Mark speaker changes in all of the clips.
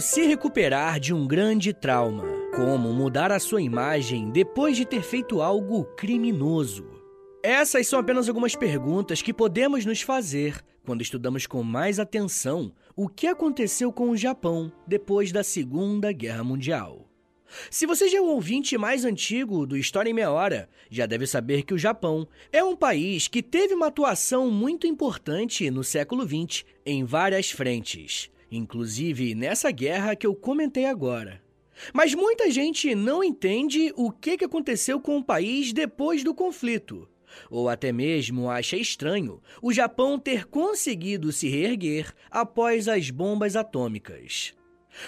Speaker 1: Como se recuperar de um grande trauma? Como mudar a sua imagem depois de ter feito algo criminoso? Essas são apenas algumas perguntas que podemos nos fazer quando estudamos com mais atenção o que aconteceu com o Japão depois da Segunda Guerra Mundial. Se você já é um ouvinte mais antigo do História em Meia Hora, já deve saber que o Japão é um país que teve uma atuação muito importante no século XX em várias frentes inclusive nessa guerra que eu comentei agora. Mas muita gente não entende o que aconteceu com o país depois do conflito. Ou até mesmo acha estranho o Japão ter conseguido se reerguer após as bombas atômicas.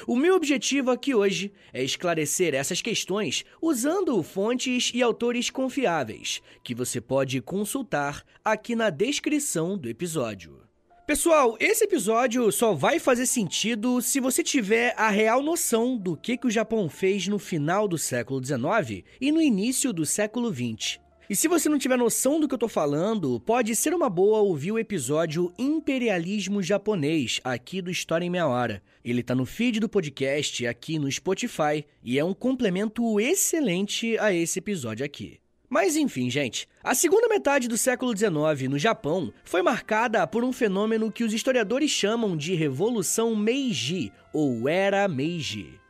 Speaker 1: O meu objetivo aqui hoje é esclarecer essas questões usando fontes e autores confiáveis, que você pode consultar aqui na descrição do episódio. Pessoal, esse episódio só vai fazer sentido se você tiver a real noção do que, que o Japão fez no final do século XIX e no início do século XX. E se você não tiver noção do que eu tô falando, pode ser uma boa ouvir o episódio Imperialismo Japonês, aqui do História em Meia Hora. Ele tá no feed do podcast aqui no Spotify e é um complemento excelente a esse episódio aqui. Mas enfim, gente, a segunda metade do século XIX no Japão foi marcada por um fenômeno que os historiadores chamam de Revolução Meiji ou Era Meiji.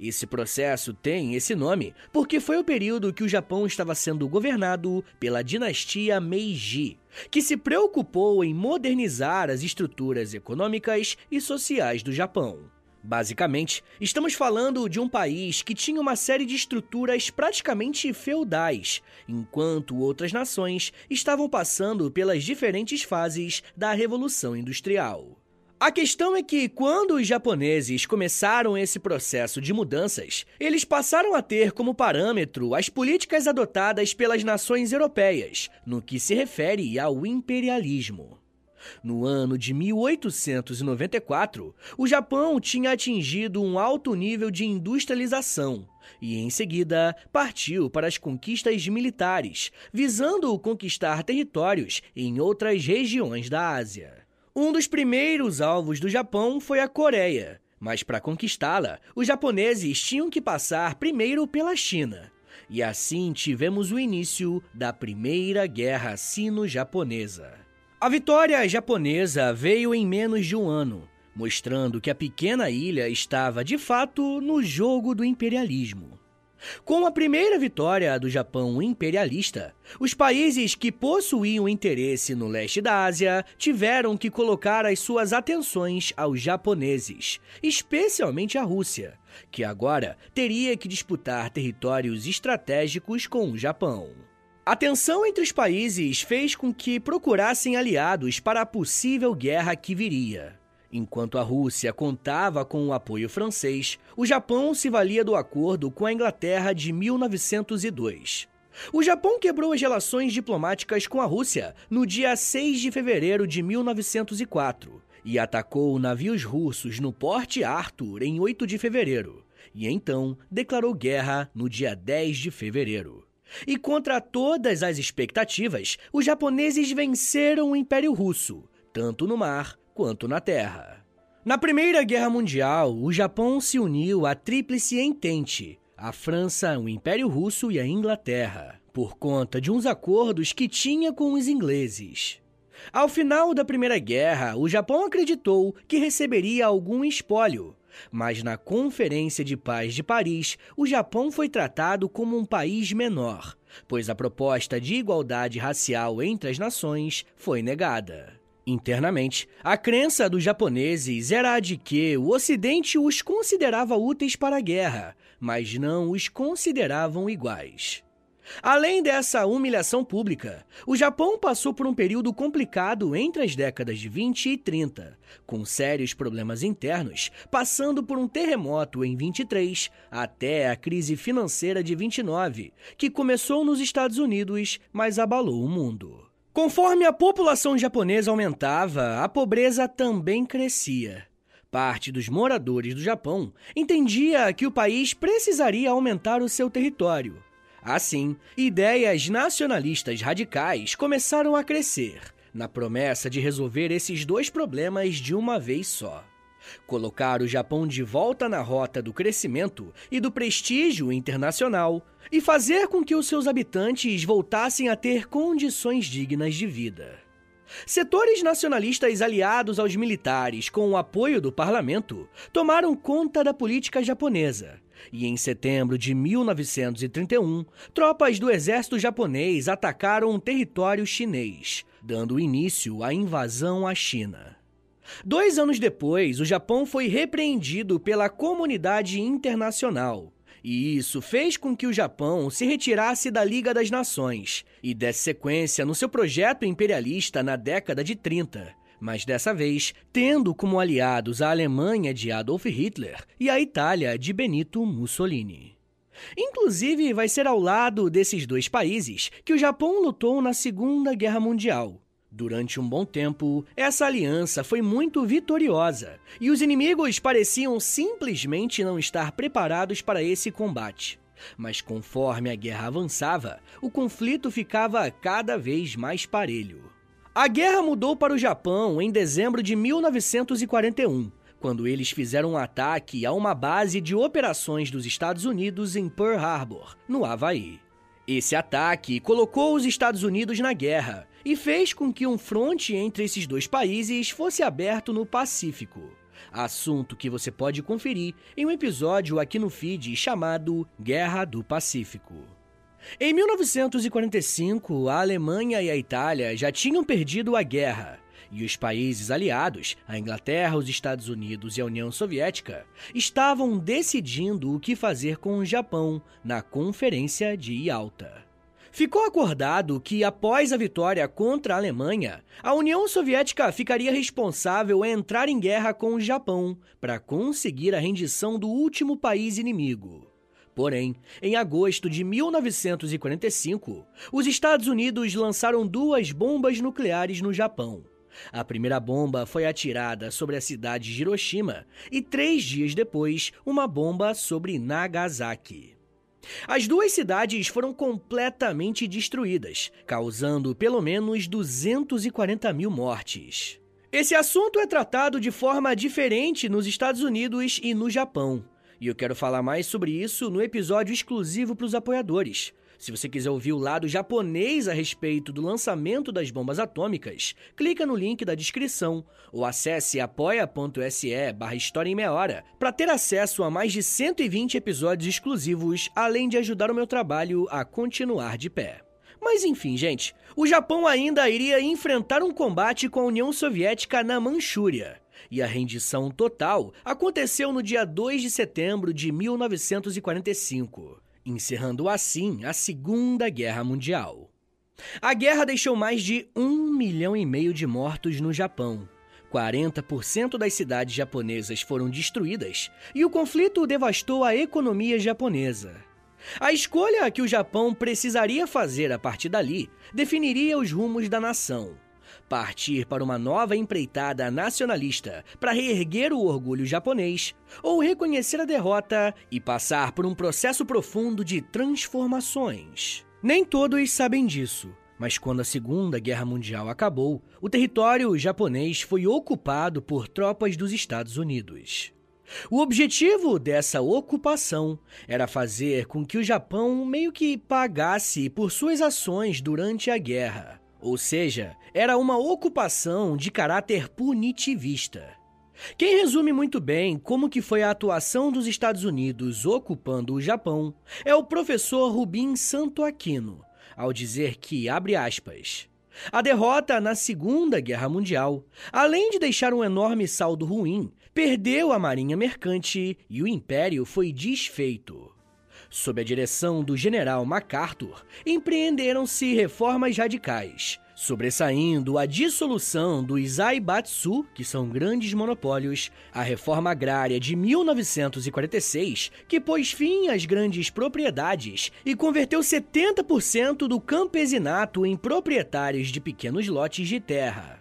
Speaker 1: Esse processo tem esse nome porque foi o período que o Japão estava sendo governado pela dinastia Meiji, que se preocupou em modernizar as estruturas econômicas e sociais do Japão. Basicamente, estamos falando de um país que tinha uma série de estruturas praticamente feudais, enquanto outras nações estavam passando pelas diferentes fases da Revolução Industrial. A questão é que, quando os japoneses começaram esse processo de mudanças, eles passaram a ter como parâmetro as políticas adotadas pelas nações europeias, no que se refere ao imperialismo. No ano de 1894, o Japão tinha atingido um alto nível de industrialização e, em seguida, partiu para as conquistas militares, visando conquistar territórios em outras regiões da Ásia. Um dos primeiros alvos do Japão foi a Coreia, mas para conquistá-la, os japoneses tinham que passar primeiro pela China. E assim tivemos o início da Primeira Guerra Sino-Japonesa. A vitória japonesa veio em menos de um ano, mostrando que a pequena ilha estava de fato no jogo do imperialismo. Com a primeira vitória do Japão imperialista, os países que possuíam interesse no leste da Ásia tiveram que colocar as suas atenções aos japoneses, especialmente a Rússia, que agora teria que disputar territórios estratégicos com o Japão. A tensão entre os países fez com que procurassem aliados para a possível guerra que viria. Enquanto a Rússia contava com o apoio francês, o Japão se valia do acordo com a Inglaterra de 1902. O Japão quebrou as relações diplomáticas com a Rússia no dia 6 de fevereiro de 1904 e atacou navios russos no Porte Arthur em 8 de fevereiro, e então declarou guerra no dia 10 de fevereiro. E contra todas as expectativas, os japoneses venceram o Império Russo, tanto no mar quanto na terra. Na Primeira Guerra Mundial, o Japão se uniu à Tríplice Entente, a França, o Império Russo e a Inglaterra, por conta de uns acordos que tinha com os ingleses. Ao final da Primeira Guerra, o Japão acreditou que receberia algum espólio, mas na Conferência de Paz de Paris, o Japão foi tratado como um país menor, pois a proposta de igualdade racial entre as nações foi negada. Internamente, a crença dos japoneses era a de que o Ocidente os considerava úteis para a guerra, mas não os consideravam iguais. Além dessa humilhação pública, o Japão passou por um período complicado entre as décadas de 20 e 30, com sérios problemas internos, passando por um terremoto em 23 até a crise financeira de 29, que começou nos Estados Unidos, mas abalou o mundo. Conforme a população japonesa aumentava, a pobreza também crescia. Parte dos moradores do Japão entendia que o país precisaria aumentar o seu território Assim, ideias nacionalistas radicais começaram a crescer, na promessa de resolver esses dois problemas de uma vez só. Colocar o Japão de volta na rota do crescimento e do prestígio internacional e fazer com que os seus habitantes voltassem a ter condições dignas de vida. Setores nacionalistas aliados aos militares, com o apoio do parlamento, tomaram conta da política japonesa e em setembro de 1931, tropas do exército japonês atacaram um território chinês, dando início à invasão à China. Dois anos depois, o Japão foi repreendido pela comunidade internacional. E isso fez com que o Japão se retirasse da Liga das Nações e desse sequência no seu projeto imperialista na década de 30, mas dessa vez tendo como aliados a Alemanha de Adolf Hitler e a Itália de Benito Mussolini. Inclusive, vai ser ao lado desses dois países que o Japão lutou na Segunda Guerra Mundial. Durante um bom tempo, essa aliança foi muito vitoriosa e os inimigos pareciam simplesmente não estar preparados para esse combate. Mas conforme a guerra avançava, o conflito ficava cada vez mais parelho. A guerra mudou para o Japão em dezembro de 1941, quando eles fizeram um ataque a uma base de operações dos Estados Unidos em Pearl Harbor, no Havaí. Esse ataque colocou os Estados Unidos na guerra e fez com que um fronte entre esses dois países fosse aberto no Pacífico. Assunto que você pode conferir em um episódio aqui no feed chamado Guerra do Pacífico. Em 1945, a Alemanha e a Itália já tinham perdido a guerra, e os países aliados, a Inglaterra, os Estados Unidos e a União Soviética, estavam decidindo o que fazer com o Japão na Conferência de Yalta. Ficou acordado que, após a vitória contra a Alemanha, a União Soviética ficaria responsável a entrar em guerra com o Japão para conseguir a rendição do último país inimigo. Porém, em agosto de 1945, os Estados Unidos lançaram duas bombas nucleares no Japão. A primeira bomba foi atirada sobre a cidade de Hiroshima e, três dias depois, uma bomba sobre Nagasaki. As duas cidades foram completamente destruídas, causando pelo menos 240 mil mortes. Esse assunto é tratado de forma diferente nos Estados Unidos e no Japão. E eu quero falar mais sobre isso no episódio exclusivo para os apoiadores. Se você quiser ouvir o lado japonês a respeito do lançamento das bombas atômicas, clica no link da descrição ou acesse apoia.se barra História em Meia Hora para ter acesso a mais de 120 episódios exclusivos, além de ajudar o meu trabalho a continuar de pé. Mas enfim, gente, o Japão ainda iria enfrentar um combate com a União Soviética na Manchúria e a rendição total aconteceu no dia 2 de setembro de 1945, encerrando assim a Segunda Guerra Mundial. A guerra deixou mais de um milhão e meio de mortos no Japão. 40% das cidades japonesas foram destruídas e o conflito devastou a economia japonesa. A escolha que o Japão precisaria fazer a partir dali definiria os rumos da nação partir para uma nova empreitada nacionalista para reerguer o orgulho japonês, ou reconhecer a derrota e passar por um processo profundo de transformações. Nem todos sabem disso, mas quando a Segunda Guerra Mundial acabou, o território japonês foi ocupado por tropas dos Estados Unidos. O objetivo dessa ocupação era fazer com que o Japão meio que pagasse por suas ações durante a guerra. Ou seja, era uma ocupação de caráter punitivista. Quem resume muito bem como que foi a atuação dos Estados Unidos ocupando o Japão é o professor Rubim Santo Aquino, ao dizer que, abre aspas, a derrota na Segunda Guerra Mundial, além de deixar um enorme saldo ruim, perdeu a marinha mercante e o império foi desfeito. Sob a direção do general MacArthur, empreenderam-se reformas radicais, sobressaindo a dissolução dos Zaibatsu, que são grandes monopólios, a reforma agrária de 1946, que pôs fim às grandes propriedades e converteu 70% do campesinato em proprietários de pequenos lotes de terra.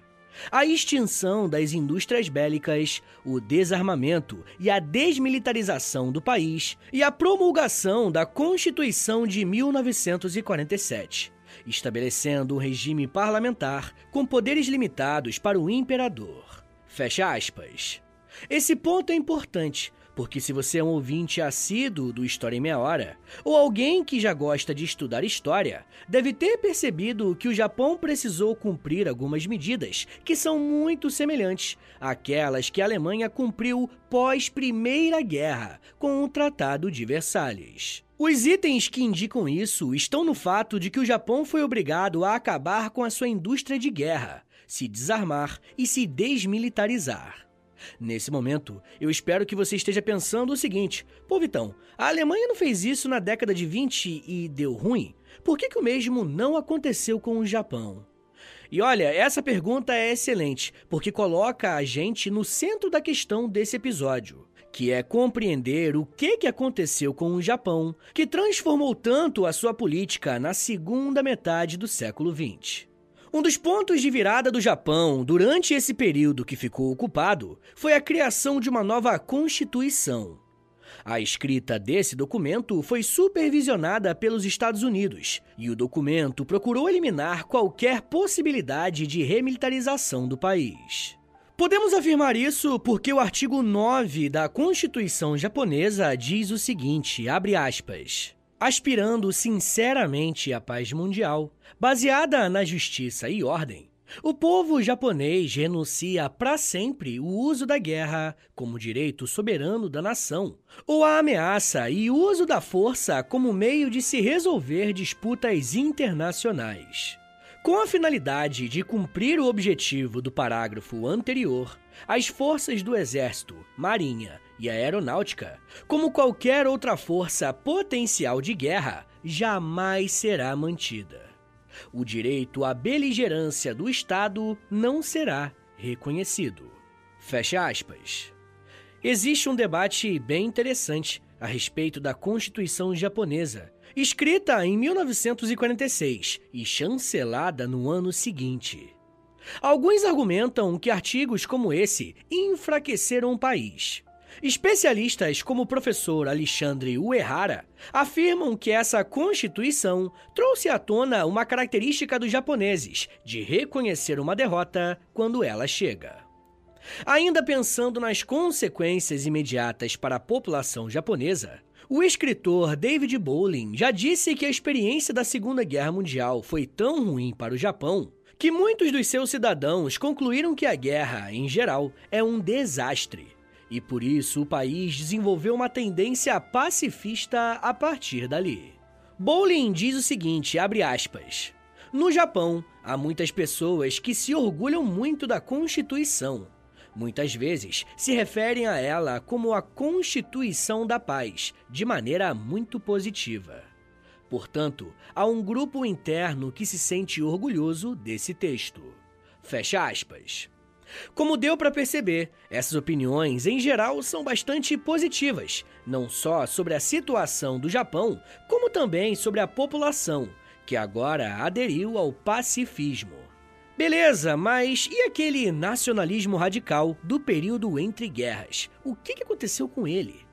Speaker 1: A extinção das indústrias bélicas, o desarmamento e a desmilitarização do país e a promulgação da Constituição de 1947, estabelecendo um regime parlamentar com poderes limitados para o imperador. Fecha aspas. Esse ponto é importante, porque se você é um ouvinte assíduo do História em Meia Hora, ou alguém que já gosta de estudar história, deve ter percebido que o Japão precisou cumprir algumas medidas que são muito semelhantes àquelas que a Alemanha cumpriu pós-Primeira Guerra com o Tratado de Versalhes. Os itens que indicam isso estão no fato de que o Japão foi obrigado a acabar com a sua indústria de guerra, se desarmar e se desmilitarizar. Nesse momento, eu espero que você esteja pensando o seguinte: pô, Vitão, a Alemanha não fez isso na década de 20 e deu ruim? Por que, que o mesmo não aconteceu com o Japão? E olha, essa pergunta é excelente, porque coloca a gente no centro da questão desse episódio, que é compreender o que, que aconteceu com o Japão, que transformou tanto a sua política na segunda metade do século XX. Um dos pontos de virada do Japão durante esse período que ficou ocupado foi a criação de uma nova Constituição. A escrita desse documento foi supervisionada pelos Estados Unidos e o documento procurou eliminar qualquer possibilidade de remilitarização do país. Podemos afirmar isso porque o artigo 9 da Constituição japonesa diz o seguinte, abre aspas: aspirando sinceramente à paz mundial, baseada na justiça e ordem, o povo japonês renuncia para sempre o uso da guerra como direito soberano da nação, ou a ameaça e uso da força como meio de se resolver disputas internacionais. Com a finalidade de cumprir o objetivo do parágrafo anterior, as forças do Exército, Marinha e Aeronáutica, como qualquer outra força potencial de guerra, jamais será mantida. O direito à beligerância do Estado não será reconhecido. Fecha aspas. Existe um debate bem interessante a respeito da Constituição japonesa, escrita em 1946 e chancelada no ano seguinte. Alguns argumentam que artigos como esse enfraqueceram o país. Especialistas como o professor Alexandre Uehara afirmam que essa Constituição trouxe à tona uma característica dos japoneses de reconhecer uma derrota quando ela chega. Ainda pensando nas consequências imediatas para a população japonesa, o escritor David Bowling já disse que a experiência da Segunda Guerra Mundial foi tão ruim para o Japão que muitos dos seus cidadãos concluíram que a guerra, em geral, é um desastre. E por isso o país desenvolveu uma tendência pacifista a partir dali. Bowling diz o seguinte, abre aspas: No Japão, há muitas pessoas que se orgulham muito da Constituição. Muitas vezes se referem a ela como a Constituição da Paz, de maneira muito positiva. Portanto, há um grupo interno que se sente orgulhoso desse texto. Fecha aspas. Como deu para perceber, essas opiniões em geral são bastante positivas, não só sobre a situação do Japão, como também sobre a população, que agora aderiu ao pacifismo. Beleza, mas e aquele nacionalismo radical do período entre guerras? O que aconteceu com ele?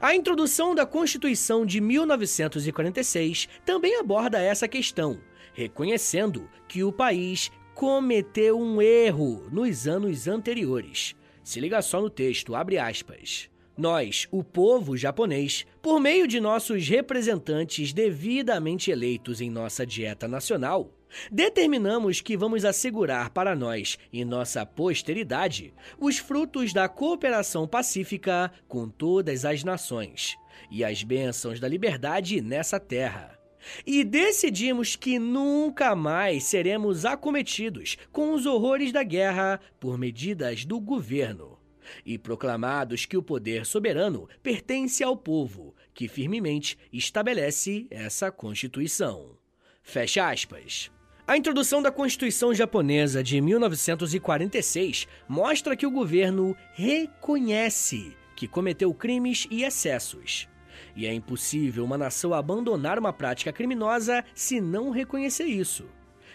Speaker 1: A introdução da Constituição de 1946 também aborda essa questão, reconhecendo que o país cometeu um erro nos anos anteriores. Se liga só no texto, abre aspas. Nós, o povo japonês, por meio de nossos representantes devidamente eleitos em nossa dieta nacional, determinamos que vamos assegurar para nós e nossa posteridade os frutos da cooperação pacífica com todas as nações e as bênçãos da liberdade nessa terra. E decidimos que nunca mais seremos acometidos com os horrores da guerra por medidas do governo e proclamados que o poder soberano pertence ao povo, que firmemente estabelece essa Constituição. Fecha aspas. A introdução da Constituição japonesa de 1946 mostra que o governo reconhece que cometeu crimes e excessos. E é impossível uma nação abandonar uma prática criminosa se não reconhecer isso.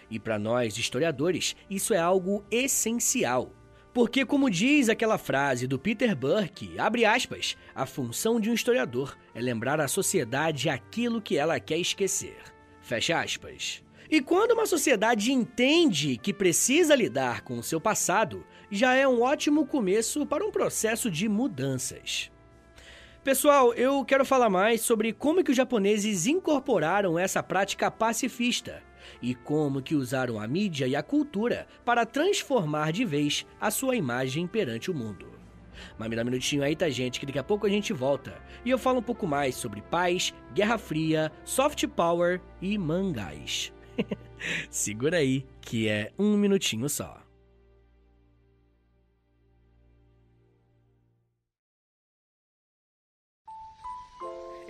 Speaker 1: E para nós, historiadores, isso é algo essencial porque, como diz aquela frase do Peter Burke, abre aspas, a função de um historiador é lembrar à sociedade aquilo que ela quer esquecer. Fecha aspas. E quando uma sociedade entende que precisa lidar com o seu passado, já é um ótimo começo para um processo de mudanças. Pessoal, eu quero falar mais sobre como que os japoneses incorporaram essa prática pacifista e como que usaram a mídia e a cultura para transformar de vez a sua imagem perante o mundo. Mas me dá um minutinho aí, tá, gente, que daqui a pouco a gente volta. E eu falo um pouco mais sobre paz, Guerra Fria, soft power e mangás. Segura aí, que é um minutinho só.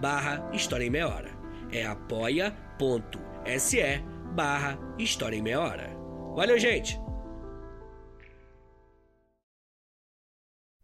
Speaker 1: barra História em Meia Hora. É apoia.se barra História em Meia Hora. Valeu, gente!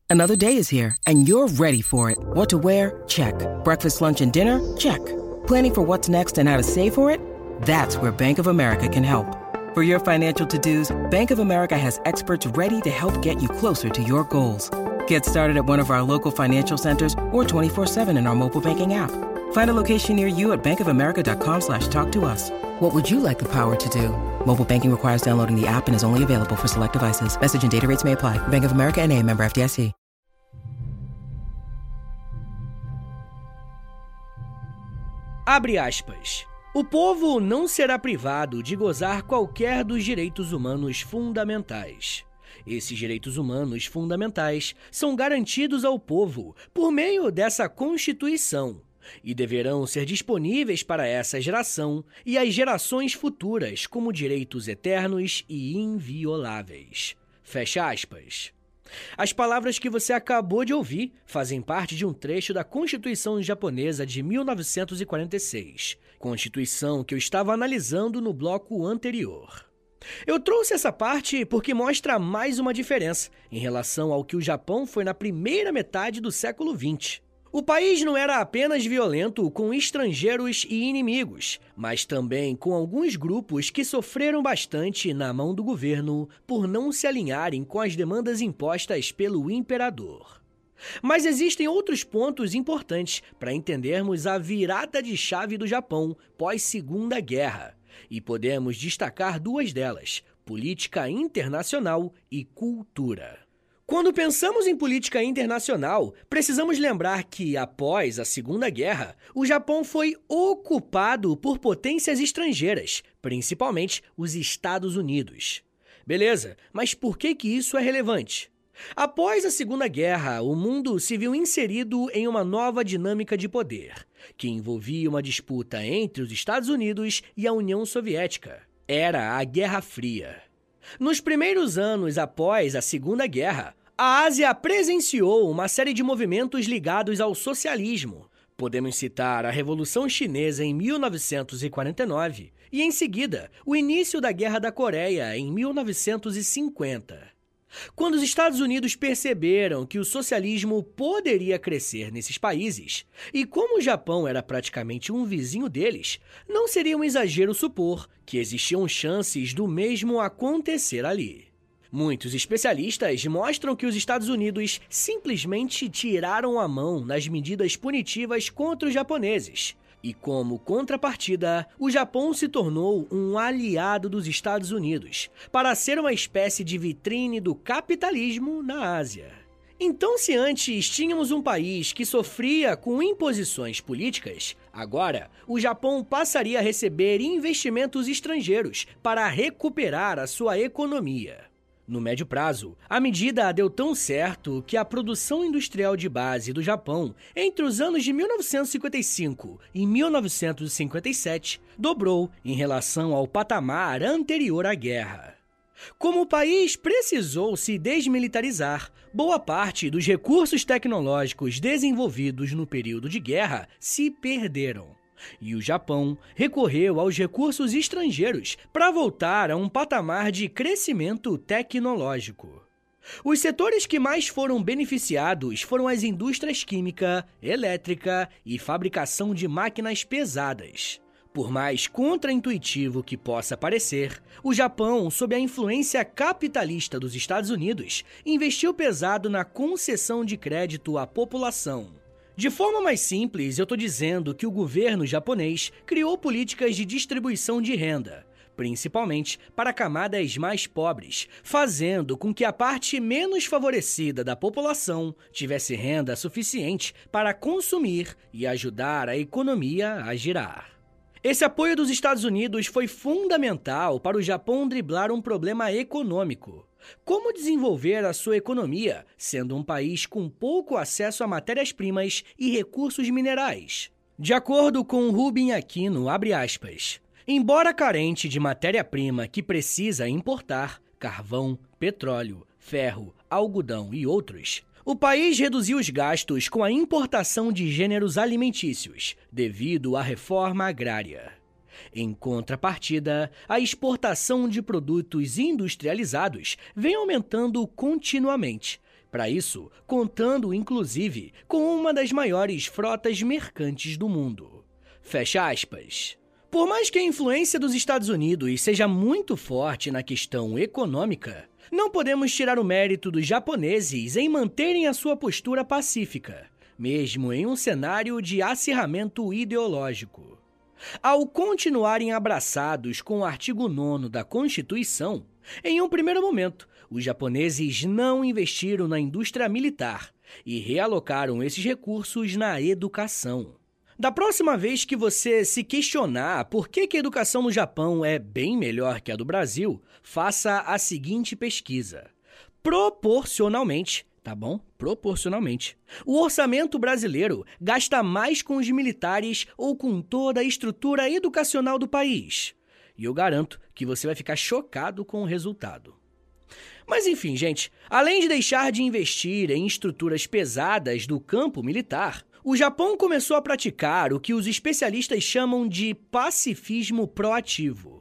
Speaker 2: Another day is here and you're ready for it. What to wear? Check. Breakfast, lunch, and dinner? Check. Planning for what's next and how to save for it? That's where Bank of America can help. For your financial to-dos, Bank of America has experts ready to help get you closer to your goals. Get started at one of our local financial centers or 24-7 in our mobile banking app. Find a location near you at bankofamerica.com slash talk to us. What would you like the power to do? Mobile banking requires downloading the app and is only available for select devices. Message and data rates may apply. Bank of America and a member FDIC.
Speaker 1: Abre aspas. O povo não será privado de gozar qualquer dos direitos humanos fundamentais. Esses direitos humanos fundamentais são garantidos ao povo por meio dessa Constituição e deverão ser disponíveis para essa geração e as gerações futuras como direitos eternos e invioláveis. Fecha aspas. As palavras que você acabou de ouvir fazem parte de um trecho da Constituição japonesa de 1946, Constituição que eu estava analisando no bloco anterior. Eu trouxe essa parte porque mostra mais uma diferença em relação ao que o Japão foi na primeira metade do século XX. O país não era apenas violento com estrangeiros e inimigos, mas também com alguns grupos que sofreram bastante na mão do governo por não se alinharem com as demandas impostas pelo imperador. Mas existem outros pontos importantes para entendermos a virada de chave do Japão pós-Segunda Guerra, e podemos destacar duas delas: política internacional e cultura. Quando pensamos em política internacional, precisamos lembrar que, após a Segunda Guerra, o Japão foi ocupado por potências estrangeiras, principalmente os Estados Unidos. Beleza, mas por que, que isso é relevante? Após a Segunda Guerra, o mundo se viu inserido em uma nova dinâmica de poder, que envolvia uma disputa entre os Estados Unidos e a União Soviética. Era a Guerra Fria. Nos primeiros anos após a Segunda Guerra, a Ásia presenciou uma série de movimentos ligados ao socialismo. Podemos citar a Revolução Chinesa em 1949 e, em seguida, o início da Guerra da Coreia em 1950. Quando os Estados Unidos perceberam que o socialismo poderia crescer nesses países, e como o Japão era praticamente um vizinho deles, não seria um exagero supor que existiam chances do mesmo acontecer ali. Muitos especialistas mostram que os Estados Unidos simplesmente tiraram a mão nas medidas punitivas contra os japoneses. E como contrapartida, o Japão se tornou um aliado dos Estados Unidos, para ser uma espécie de vitrine do capitalismo na Ásia. Então, se antes tínhamos um país que sofria com imposições políticas, agora o Japão passaria a receber investimentos estrangeiros para recuperar a sua economia. No médio prazo, a medida deu tão certo que a produção industrial de base do Japão, entre os anos de 1955 e 1957, dobrou em relação ao patamar anterior à guerra. Como o país precisou se desmilitarizar, boa parte dos recursos tecnológicos desenvolvidos no período de guerra se perderam. E o Japão recorreu aos recursos estrangeiros para voltar a um patamar de crescimento tecnológico. Os setores que mais foram beneficiados foram as indústrias química, elétrica e fabricação de máquinas pesadas. Por mais contraintuitivo que possa parecer, o Japão, sob a influência capitalista dos Estados Unidos, investiu pesado na concessão de crédito à população. De forma mais simples, eu estou dizendo que o governo japonês criou políticas de distribuição de renda, principalmente para camadas mais pobres, fazendo com que a parte menos favorecida da população tivesse renda suficiente para consumir e ajudar a economia a girar. Esse apoio dos Estados Unidos foi fundamental para o Japão driblar um problema econômico. Como desenvolver a sua economia, sendo um país com pouco acesso a matérias-primas e recursos minerais? De acordo com Rubin Aquino, aspas, embora carente de matéria-prima que precisa importar, carvão, petróleo, ferro, algodão e outros, o país reduziu os gastos com a importação de gêneros alimentícios, devido à reforma agrária. Em contrapartida, a exportação de produtos industrializados vem aumentando continuamente. Para isso, contando inclusive com uma das maiores frotas mercantes do mundo. Fecha aspas. Por mais que a influência dos Estados Unidos seja muito forte na questão econômica, não podemos tirar o mérito dos japoneses em manterem a sua postura pacífica, mesmo em um cenário de acirramento ideológico. Ao continuarem abraçados com o artigo 9 da Constituição, em um primeiro momento, os japoneses não investiram na indústria militar e realocaram esses recursos na educação. Da próxima vez que você se questionar por que, a educação no Japão é bem melhor que a do Brasil, faça a seguinte pesquisa. Proporcionalmente, tá bom? Proporcionalmente. O orçamento brasileiro gasta mais com os militares ou com toda a estrutura educacional do país. E eu garanto que você vai ficar chocado com o resultado. Mas enfim, gente, além de deixar de investir em estruturas pesadas do campo militar, o Japão começou a praticar o que os especialistas chamam de pacifismo proativo.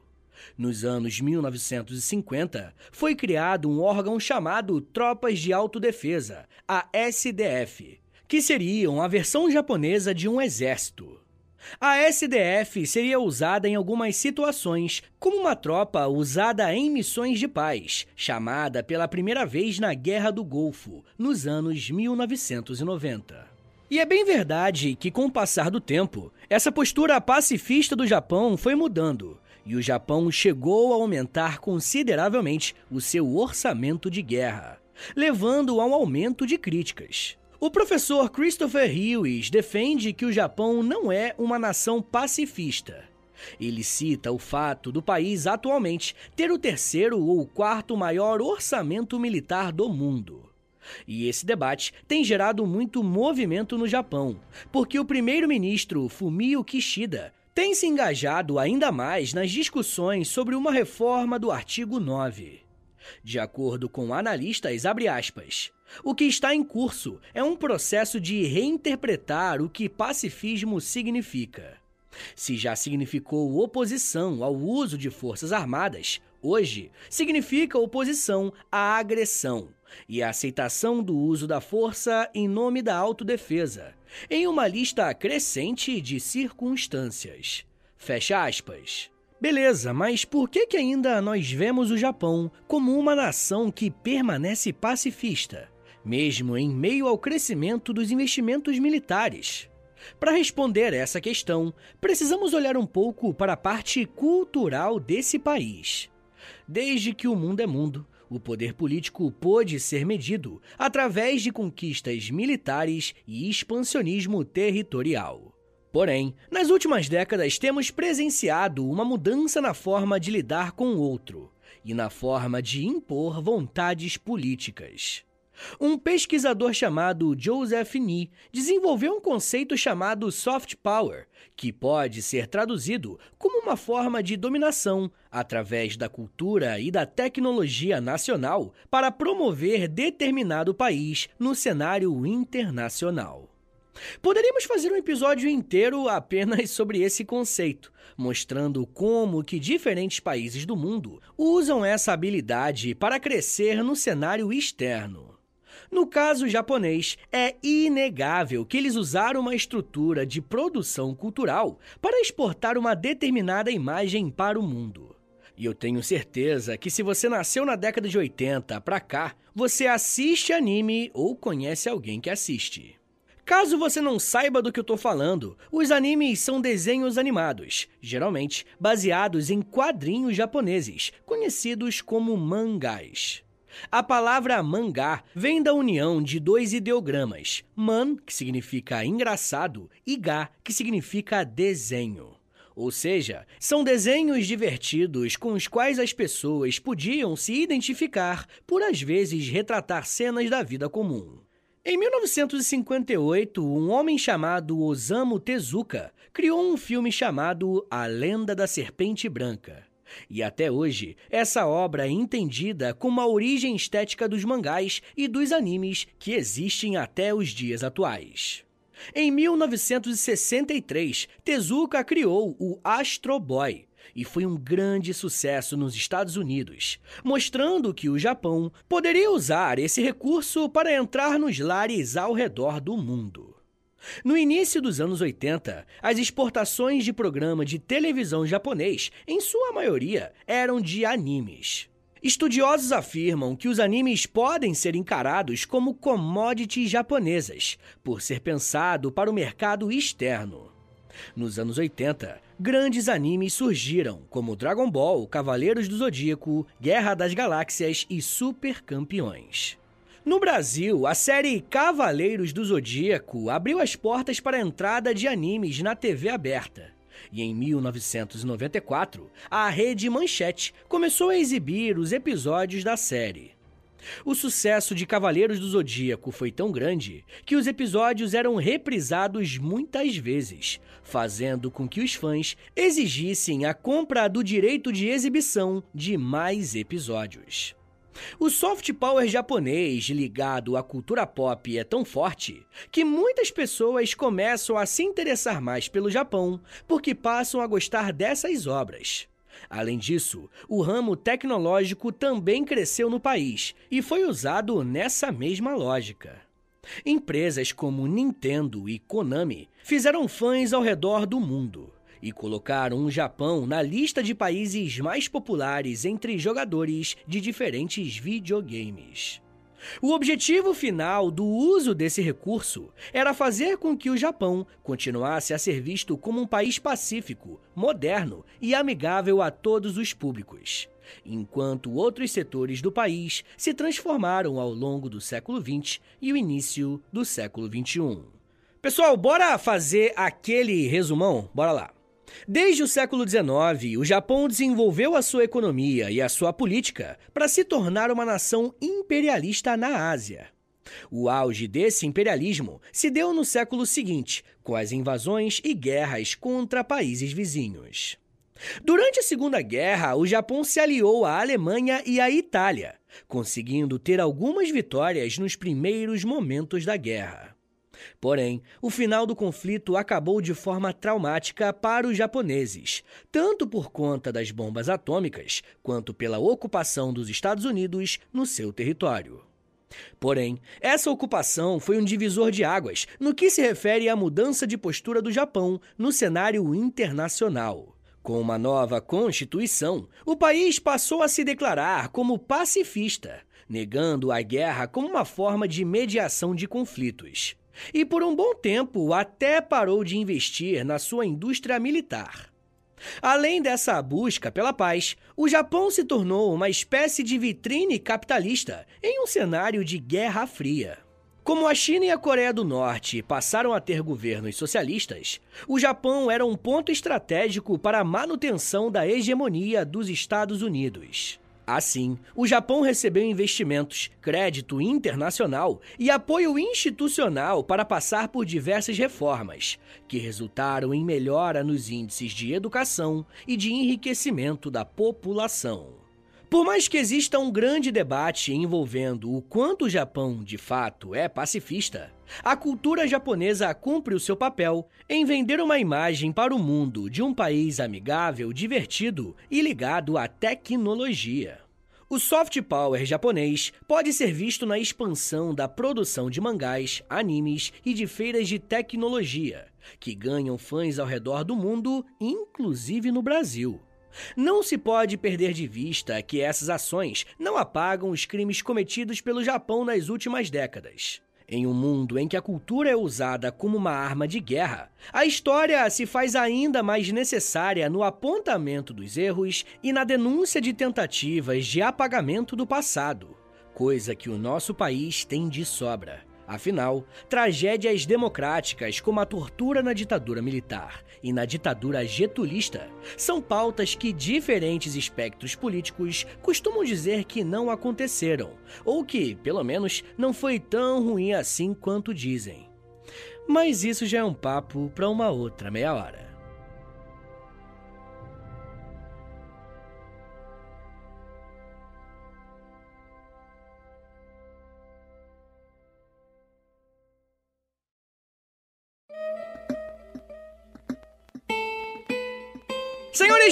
Speaker 1: Nos anos 1950, foi criado um órgão chamado Tropas de Autodefesa, a SDF, que seriam a versão japonesa de um exército. A SDF seria usada em algumas situações, como uma tropa usada em missões de paz, chamada pela primeira vez na Guerra do Golfo, nos anos 1990. E é bem verdade que, com o passar do tempo, essa postura pacifista do Japão foi mudando, e o Japão chegou a aumentar consideravelmente o seu orçamento de guerra, levando a um aumento de críticas. O professor Christopher Hughes defende que o Japão não é uma nação pacifista. Ele cita o fato do país atualmente ter o terceiro ou quarto maior orçamento militar do mundo. E esse debate tem gerado muito movimento no Japão, porque o primeiro-ministro Fumio Kishida tem se engajado ainda mais nas discussões sobre uma reforma do artigo 9. De acordo com analistas, aspas, o que está em curso é um processo de reinterpretar o que pacifismo significa. Se já significou oposição ao uso de forças armadas, hoje significa oposição à agressão e a aceitação do uso da força em nome da autodefesa, em uma lista crescente de circunstâncias. Fecha aspas. Beleza, mas por que, que ainda nós vemos o Japão como uma nação que permanece pacifista? mesmo em meio ao crescimento dos investimentos militares. Para responder essa questão, precisamos olhar um pouco para a parte cultural desse país. Desde que o mundo é mundo, o poder político pôde ser medido através de conquistas militares e expansionismo territorial. Porém, nas últimas décadas temos presenciado uma mudança na forma de lidar com o outro e na forma de impor vontades políticas. Um pesquisador chamado Joseph Nee desenvolveu um conceito chamado soft power, que pode ser traduzido como uma forma de dominação através da cultura e da tecnologia nacional para promover determinado país no cenário internacional. Poderíamos fazer um episódio inteiro apenas sobre esse conceito, mostrando como que diferentes países do mundo usam essa habilidade para crescer no cenário externo. No caso japonês, é inegável que eles usaram uma estrutura de produção cultural para exportar uma determinada imagem para o mundo. E eu tenho certeza que se você nasceu na década de 80 para cá, você assiste anime ou conhece alguém que assiste. Caso você não saiba do que eu tô falando, os animes são desenhos animados, geralmente baseados em quadrinhos japoneses, conhecidos como mangás. A palavra mangá vem da união de dois ideogramas, man, que significa engraçado, e ga, que significa desenho. Ou seja, são desenhos divertidos com os quais as pessoas podiam se identificar por às vezes retratar cenas da vida comum. Em 1958, um homem chamado Osamu Tezuka criou um filme chamado A Lenda da Serpente Branca. E até hoje, essa obra é entendida como a origem estética dos mangás e dos animes que existem até os dias atuais. Em 1963, Tezuka criou o Astro Boy e foi um grande sucesso nos Estados Unidos, mostrando que o Japão poderia usar esse recurso para entrar nos lares ao redor do mundo. No início dos anos 80, as exportações de programa de televisão japonês, em sua maioria, eram de animes. Estudiosos afirmam que os animes podem ser encarados como commodities japonesas, por ser pensado para o mercado externo. Nos anos 80, grandes animes surgiram, como Dragon Ball, Cavaleiros do Zodíaco, Guerra das Galáxias e Super Campeões. No Brasil, a série Cavaleiros do Zodíaco abriu as portas para a entrada de animes na TV aberta. E em 1994, a rede Manchete começou a exibir os episódios da série. O sucesso de Cavaleiros do Zodíaco foi tão grande que os episódios eram reprisados muitas vezes, fazendo com que os fãs exigissem a compra do direito de exibição de mais episódios. O soft power japonês ligado à cultura pop é tão forte que muitas pessoas começam a se interessar mais pelo Japão porque passam a gostar dessas obras. Além disso, o ramo tecnológico também cresceu no país e foi usado nessa mesma lógica. Empresas como Nintendo e Konami fizeram fãs ao redor do mundo e colocaram o Japão na lista de países mais populares entre jogadores de diferentes videogames. O objetivo final do uso desse recurso era fazer com que o Japão continuasse a ser visto como um país pacífico, moderno e amigável a todos os públicos, enquanto outros setores do país se transformaram ao longo do século XX e o início do século XXI. Pessoal, bora fazer aquele resumão? Bora lá. Desde o século XIX, o Japão desenvolveu a sua economia e a sua política para se tornar uma nação imperialista na Ásia. O auge desse imperialismo se deu no século seguinte, com as invasões e guerras contra países vizinhos. Durante a Segunda Guerra, o Japão se aliou à Alemanha e à Itália, conseguindo ter algumas vitórias nos primeiros momentos da guerra. Porém, o final do conflito acabou de forma traumática para os japoneses, tanto por conta das bombas atômicas, quanto pela ocupação dos Estados Unidos no seu território. Porém, essa ocupação foi um divisor de águas no que se refere à mudança de postura do Japão no cenário internacional. Com uma nova constituição, o país passou a se declarar como pacifista, negando a guerra como uma forma de mediação de conflitos e por um bom tempo até parou de investir na sua indústria militar. Além dessa busca pela paz, o Japão se tornou uma espécie de vitrine capitalista em um cenário de Guerra Fria. Como a China e a Coreia do Norte passaram a ter governos socialistas, o Japão era um ponto estratégico para a manutenção da hegemonia dos Estados Unidos. Assim, o Japão recebeu investimentos, crédito internacional e apoio institucional para passar por diversas reformas, que resultaram em melhora nos índices de educação e de enriquecimento da população. Por mais que exista um grande debate envolvendo o quanto o Japão, de fato, é pacifista, a cultura japonesa cumpre o seu papel em vender uma imagem para o mundo de um país amigável, divertido e ligado à tecnologia. O soft power japonês pode ser visto na expansão da produção de mangás, animes e de feiras de tecnologia, que ganham fãs ao redor do mundo, inclusive no Brasil. Não se pode perder de vista que essas ações não apagam os crimes cometidos pelo Japão nas últimas décadas. Em um mundo em que a cultura é usada como uma arma de guerra, a história se faz ainda mais necessária no apontamento dos erros e na denúncia de tentativas de apagamento do passado, coisa que o nosso país tem de sobra. Afinal, tragédias democráticas como a tortura na ditadura militar e na ditadura getulista são pautas que diferentes espectros políticos costumam dizer que não aconteceram, ou que, pelo menos, não foi tão ruim assim quanto dizem. Mas isso já é um papo para uma outra meia hora.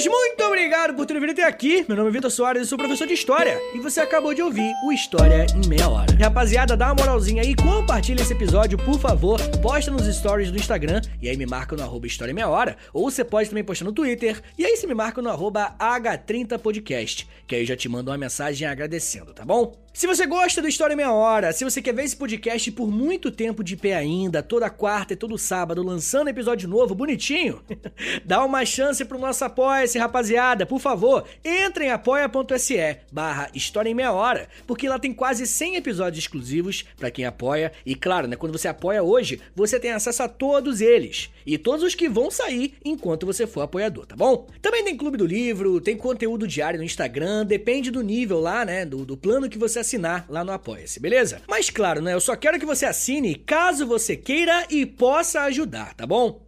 Speaker 1: Muito obrigado por terem vindo até aqui. Meu nome é Vitor Soares, eu sou professor de História. E você acabou de ouvir o História em Meia Hora. Rapaziada, dá uma moralzinha aí, compartilha esse episódio, por favor. Posta nos stories do Instagram e aí me marca no arroba História em Meia Hora. Ou você pode também postar no Twitter e aí você me marca no arroba H30podcast, que aí eu já te mando uma mensagem agradecendo, tá bom? Se você gosta do História em Meia Hora, se você quer ver esse podcast por muito tempo de pé ainda, toda quarta e todo sábado, lançando episódio novo, bonitinho, dá uma chance pro nosso apoia-se, rapaziada. Por favor, entre em apoia.se barra História em Meia Hora, porque lá tem quase 100 episódios exclusivos para quem apoia. E claro, né, quando você apoia hoje, você tem acesso a todos eles. E todos os que vão sair enquanto você for apoiador, tá bom? Também tem Clube do Livro, tem conteúdo diário no Instagram, depende do nível lá, né, do, do plano que você assinar lá no Apoia-se, beleza? Mas claro, né, eu só quero que você assine caso você queira e possa ajudar, tá bom?